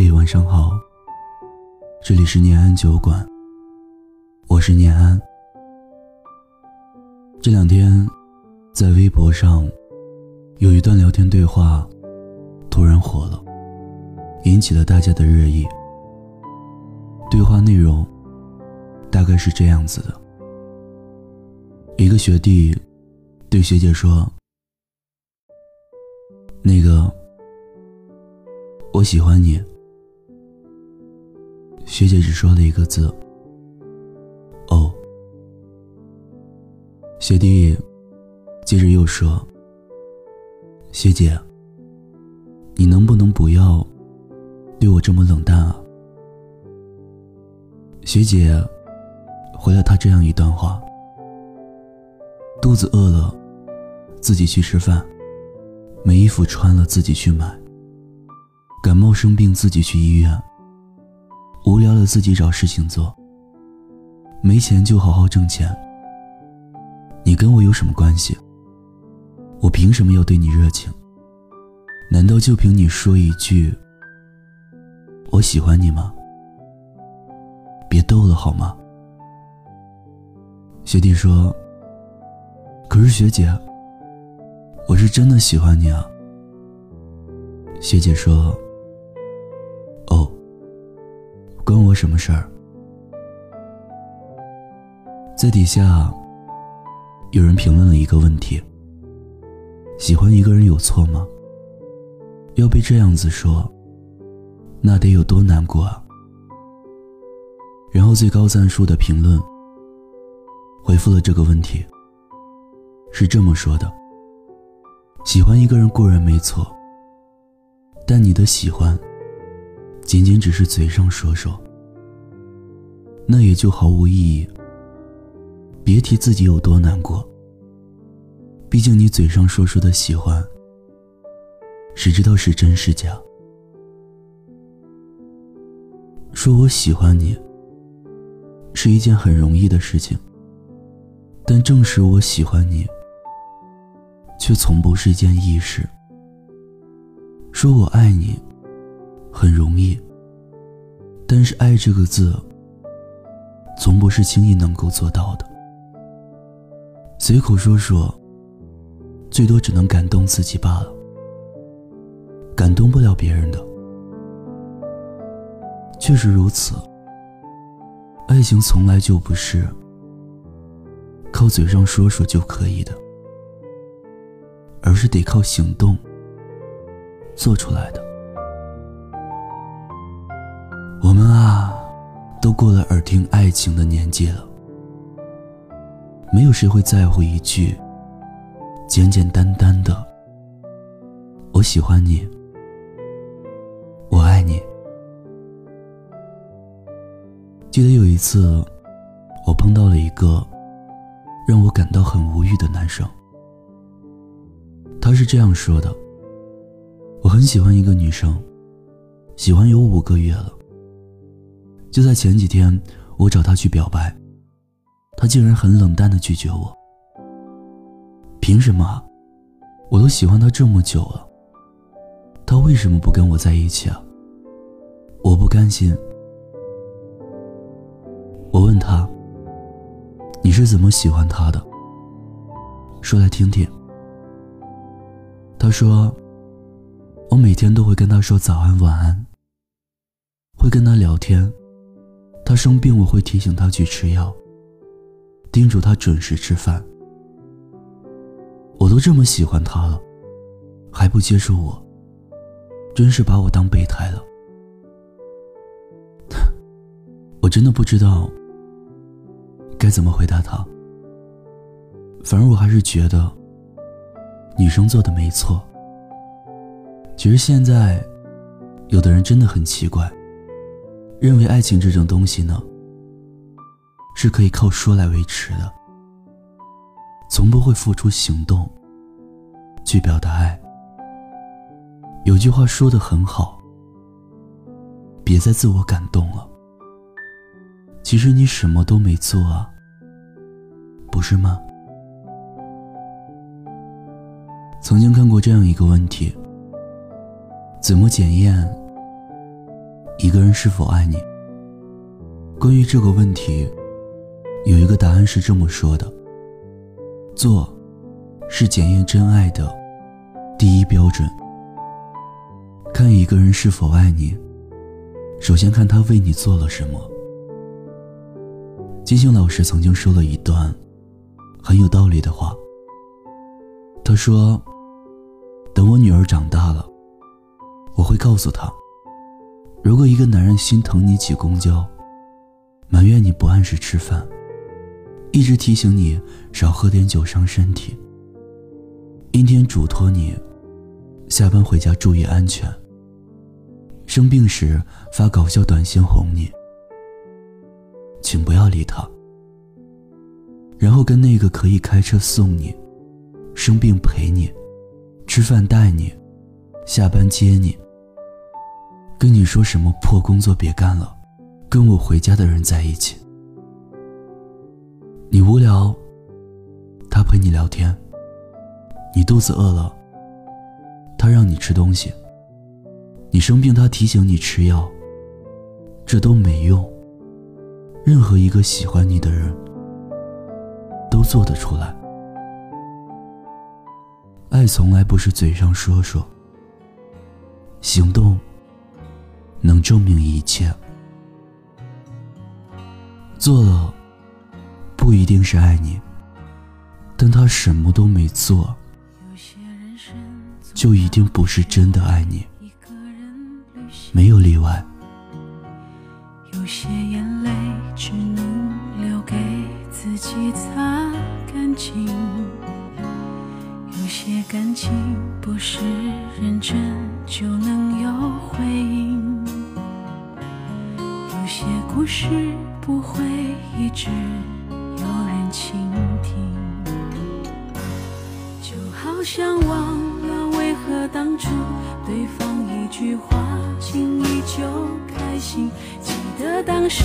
嘿，晚上好，这里是念安酒馆，我是念安。这两天，在微博上有一段聊天对话，突然火了，引起了大家的热议。对话内容大概是这样子的：一个学弟对学姐说：“那个，我喜欢你。”学姐只说了一个字：“哦。”学弟接着又说：“学姐，你能不能不要对我这么冷淡啊？”学姐回了他这样一段话：“肚子饿了，自己去吃饭；没衣服穿了，自己去买；感冒生病，自己去医院。”无聊了，自己找事情做。没钱就好好挣钱。你跟我有什么关系？我凭什么要对你热情？难道就凭你说一句“我喜欢你”吗？别逗了好吗？学弟说：“可是学姐，我是真的喜欢你啊。”学姐说。什么事儿？在底下，有人评论了一个问题：喜欢一个人有错吗？要被这样子说，那得有多难过啊！然后最高赞数的评论回复了这个问题，是这么说的：喜欢一个人固然没错，但你的喜欢。仅仅只是嘴上说说，那也就毫无意义。别提自己有多难过。毕竟你嘴上说说的喜欢，谁知道是真是假？说我喜欢你，是一件很容易的事情。但证实我喜欢你，却从不是一件易事。说我爱你。很容易，但是“爱”这个字，从不是轻易能够做到的。随口说说，最多只能感动自己罢了，感动不了别人的。确实如此，爱情从来就不是靠嘴上说说就可以的，而是得靠行动做出来的。都过了耳听爱情的年纪了。没有谁会在乎一句简简单单的“我喜欢你，我爱你”。记得有一次，我碰到了一个让我感到很无语的男生。他是这样说的：“我很喜欢一个女生，喜欢有五个月了。”就在前几天，我找他去表白，他竟然很冷淡的拒绝我。凭什么？我都喜欢他这么久了，他为什么不跟我在一起啊？我不甘心。我问他：“你是怎么喜欢他的？说来听听。”他说：“我每天都会跟他说早安晚安，会跟他聊天。”他生病，我会提醒他去吃药，叮嘱他准时吃饭。我都这么喜欢他了，还不接受我，真是把我当备胎了。我真的不知道该怎么回答他。反而我还是觉得女生做的没错。其实现在，有的人真的很奇怪。认为爱情这种东西呢，是可以靠说来维持的，从不会付出行动去表达爱。有句话说的很好，别再自我感动了。其实你什么都没做啊，不是吗？曾经看过这样一个问题：怎么检验？一个人是否爱你？关于这个问题，有一个答案是这么说的：做，是检验真爱的第一标准。看一个人是否爱你，首先看他为你做了什么。金星老师曾经说了一段很有道理的话。他说：“等我女儿长大了，我会告诉她，如果一个男人心疼你挤公交，埋怨你不按时吃饭，一直提醒你少喝点酒伤身体，阴天嘱托你下班回家注意安全。”生病时发搞笑短信哄你，请不要理他。然后跟那个可以开车送你、生病陪你、吃饭带你、下班接你、跟你说什么破工作别干了，跟我回家的人在一起。你无聊，他陪你聊天；你肚子饿了，他让你吃东西。你生病，他提醒你吃药，这都没用。任何一个喜欢你的人，都做得出来。爱从来不是嘴上说说，行动能证明一切。做了，不一定是爱你，但他什么都没做，就一定不是真的爱你。没有例外。有些眼泪只能留给自己擦干净，些感情不是认真就能有回应，有些故事不会一直有人倾听，就好像忘了为何当初对方一句话。轻易就开心，记得当时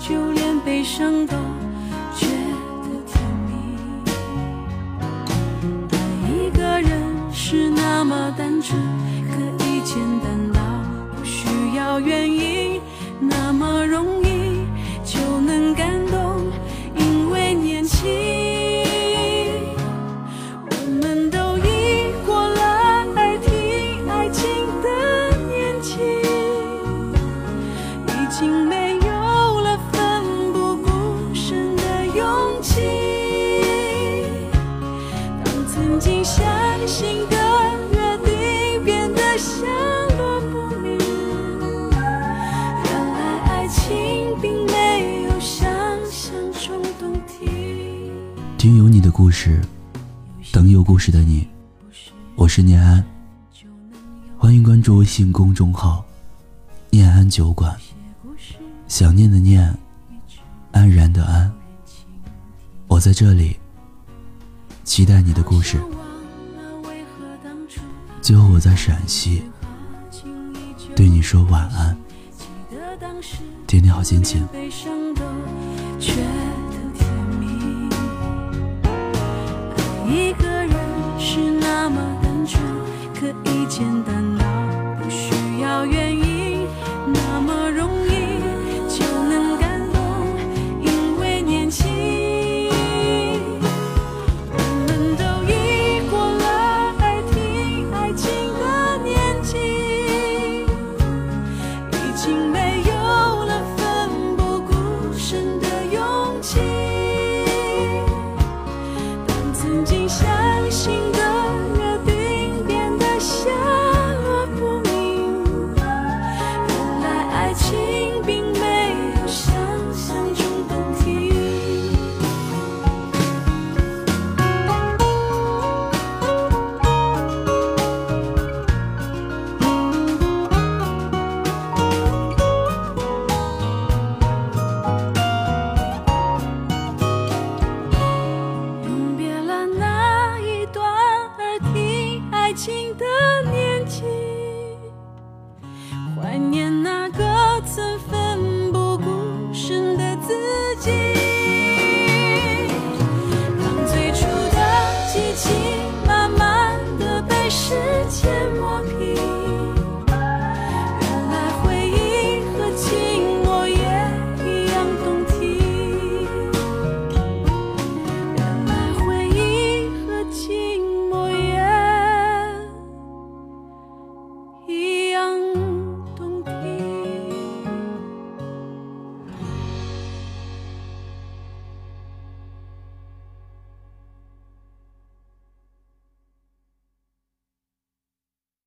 就连悲伤都觉是那么单纯，可以简单到不需要原因，那么容易就能感动，因为年轻。我们都已过了耳听爱情的年纪，已经没有了奋不顾身的勇气。当曾经相信的。故事，等有故事的你。我是念安，欢迎关注微信公众号“念安酒馆”。想念的念，安然的安。我在这里，期待你的故事。最后，我在陕西，对你说晚安，天天好心情。一个人是那么单纯，可以简单真心的